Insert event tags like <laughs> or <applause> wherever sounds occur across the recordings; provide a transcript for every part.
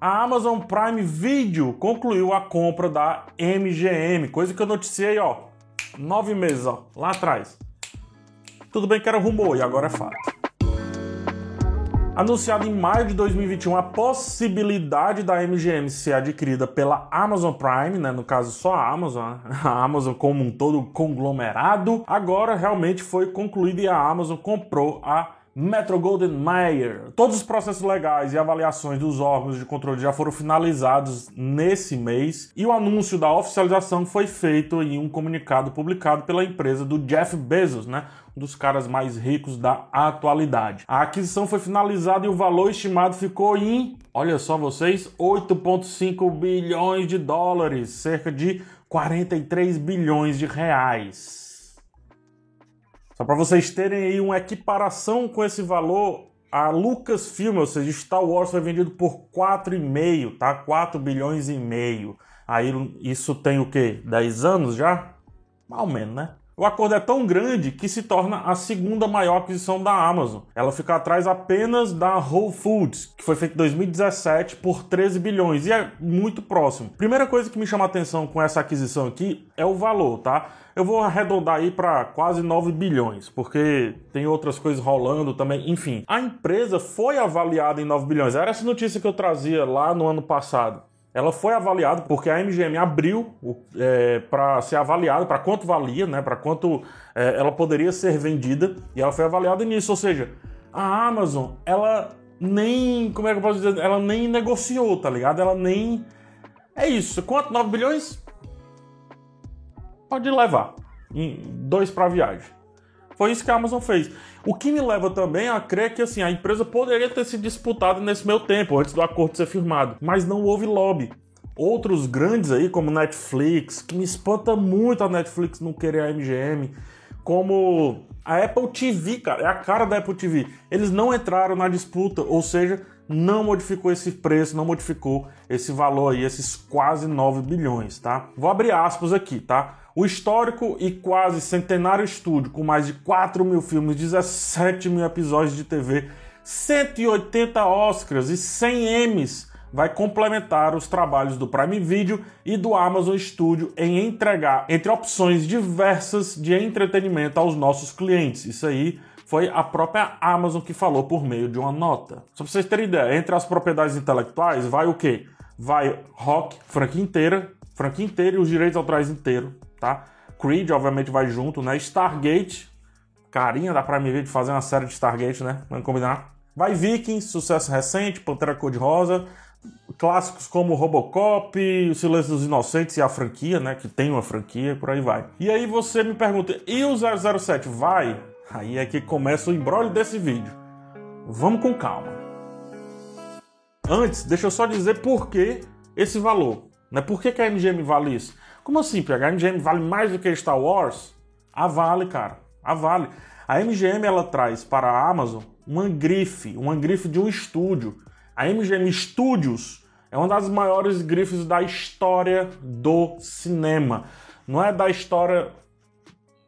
A Amazon Prime Video concluiu a compra da MGM, coisa que eu noticiei, ó, nove meses, ó, lá atrás. Tudo bem que era rumor e agora é fato. Anunciado em maio de 2021 a possibilidade da MGM ser adquirida pela Amazon Prime, né? no caso só a Amazon, né? <laughs> a Amazon como um todo conglomerado, agora realmente foi concluído e a Amazon comprou a Metro Golden Mayer. Todos os processos legais e avaliações dos órgãos de controle já foram finalizados nesse mês e o anúncio da oficialização foi feito em um comunicado publicado pela empresa do Jeff Bezos, né? Um dos caras mais ricos da atualidade. A aquisição foi finalizada e o valor estimado ficou em, olha só vocês, 8,5 bilhões de dólares, cerca de 43 bilhões de reais. Só para vocês terem aí uma equiparação com esse valor, a Lucasfilm, ou seja, Star Wars foi vendido por 4,5, tá? 4 bilhões e meio. Aí isso tem o quê? 10 anos já? Mais ou menos, né? O acordo é tão grande que se torna a segunda maior aquisição da Amazon. Ela fica atrás apenas da Whole Foods, que foi feita em 2017 por 13 bilhões e é muito próximo. Primeira coisa que me chama a atenção com essa aquisição aqui é o valor, tá? Eu vou arredondar aí para quase 9 bilhões, porque tem outras coisas rolando também. Enfim, a empresa foi avaliada em 9 bilhões. Era essa notícia que eu trazia lá no ano passado. Ela foi avaliada porque a MGM abriu é, para ser avaliada, para quanto valia, né, para quanto é, ela poderia ser vendida, e ela foi avaliada nisso. Ou seja, a Amazon, ela nem, como é que eu posso dizer, ela nem negociou, tá ligado? Ela nem. É isso. Quanto? 9 bilhões? pode levar. Dois para viagem. Foi isso que a Amazon fez. O que me leva também a crer que assim, a empresa poderia ter se disputado nesse meu tempo, antes do acordo ser firmado. Mas não houve lobby. Outros grandes aí, como Netflix, que me espanta muito a Netflix não querer a MGM, como a Apple TV, cara, é a cara da Apple TV. Eles não entraram na disputa, ou seja, não modificou esse preço, não modificou esse valor aí, esses quase 9 bilhões, tá? Vou abrir aspas aqui, tá? O histórico e quase centenário estúdio, com mais de 4 mil filmes, 17 mil episódios de TV, 180 Oscars e 100 Emmys, vai complementar os trabalhos do Prime Video e do Amazon Studio em entregar entre opções diversas de entretenimento aos nossos clientes. Isso aí foi a própria Amazon que falou por meio de uma nota. Só para vocês terem ideia, entre as propriedades intelectuais vai o quê? Vai rock, franquia inteira, franquia inteira e os direitos autorais inteiros tá? Creed, obviamente, vai junto, né? Stargate, carinha da Prime Video de fazer uma série de Stargate, né? Vamos combinar? Vai Vikings, sucesso recente, Pantera Cor-de-Rosa, clássicos como Robocop, O Silêncio dos Inocentes e a franquia, né? Que tem uma franquia, por aí vai. E aí você me pergunta, e o 007 vai? Aí é que começa o embrólio desse vídeo. Vamos com calma. Antes, deixa eu só dizer por que esse valor. Né? Por que, que a MGM vale isso? Como assim, PH? A MGM vale mais do que Star Wars? A vale, cara. A vale. A MGM ela traz para a Amazon uma grife, uma grife de um estúdio. A MGM Studios é uma das maiores grifes da história do cinema. Não é da história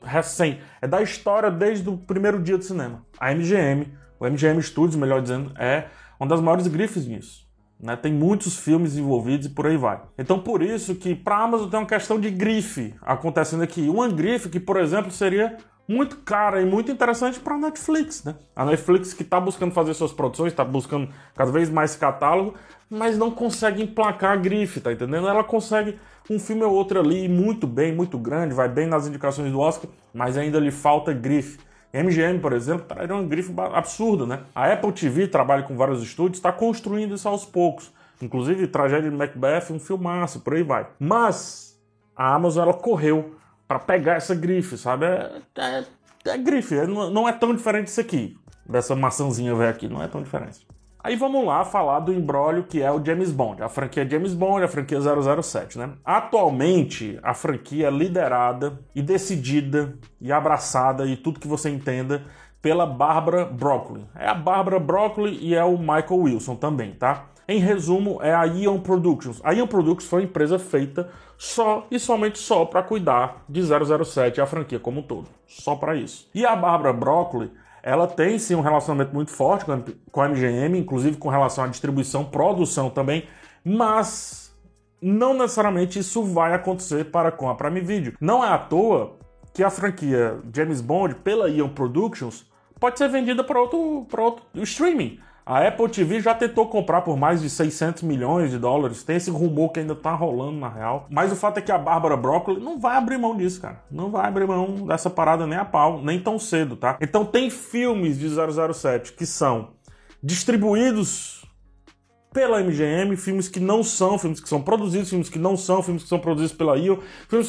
recém, é da história desde o primeiro dia do cinema. A MGM, o MGM Studios, melhor dizendo, é uma das maiores grifes nisso. Né? Tem muitos filmes envolvidos e por aí vai. Então por isso que para a Amazon tem uma questão de grife acontecendo aqui. Uma grife que, por exemplo, seria muito cara e muito interessante para a Netflix, né? A Netflix que está buscando fazer suas produções, está buscando cada vez mais catálogo, mas não consegue emplacar a grife, tá entendendo? Ela consegue um filme ou outro ali muito bem, muito grande, vai bem nas indicações do Oscar, mas ainda lhe falta grife. MGM, por exemplo, traria uma grife absurda, né? A Apple TV trabalha com vários estúdios, está construindo isso aos poucos. Inclusive, Tragédia de Macbeth, um filmaço, por aí vai. Mas a Amazon, ela correu para pegar essa grife, sabe? É, é, é grife, é, não é tão diferente disso aqui. Dessa maçãzinha velha aqui, não é tão diferente. Aí vamos lá falar do embrólio que é o James Bond, a franquia James Bond, a franquia 007, né? Atualmente, a franquia é liderada e decidida e abraçada e tudo que você entenda pela Barbara Broccoli. É a Barbara Broccoli e é o Michael Wilson também, tá? Em resumo, é a Ion Productions. A Ion Productions foi uma empresa feita só e somente só para cuidar de 007 a franquia como um todo. Só para isso. E a Barbara Broccoli ela tem sim um relacionamento muito forte com a MGM, inclusive com relação à distribuição, produção também, mas não necessariamente isso vai acontecer para com a Prime Video. Não é à toa que a franquia James Bond pela Ion Productions pode ser vendida para outro, para outro streaming. A Apple TV já tentou comprar por mais de 600 milhões de dólares. Tem esse rumor que ainda tá rolando na real. Mas o fato é que a Bárbara Broccoli não vai abrir mão disso, cara. Não vai abrir mão dessa parada nem a pau, nem tão cedo, tá? Então tem filmes de 007 que são distribuídos pela MGM, filmes que não são, filmes que são produzidos, filmes que não são, filmes que são produzidos pela IO, filmes que são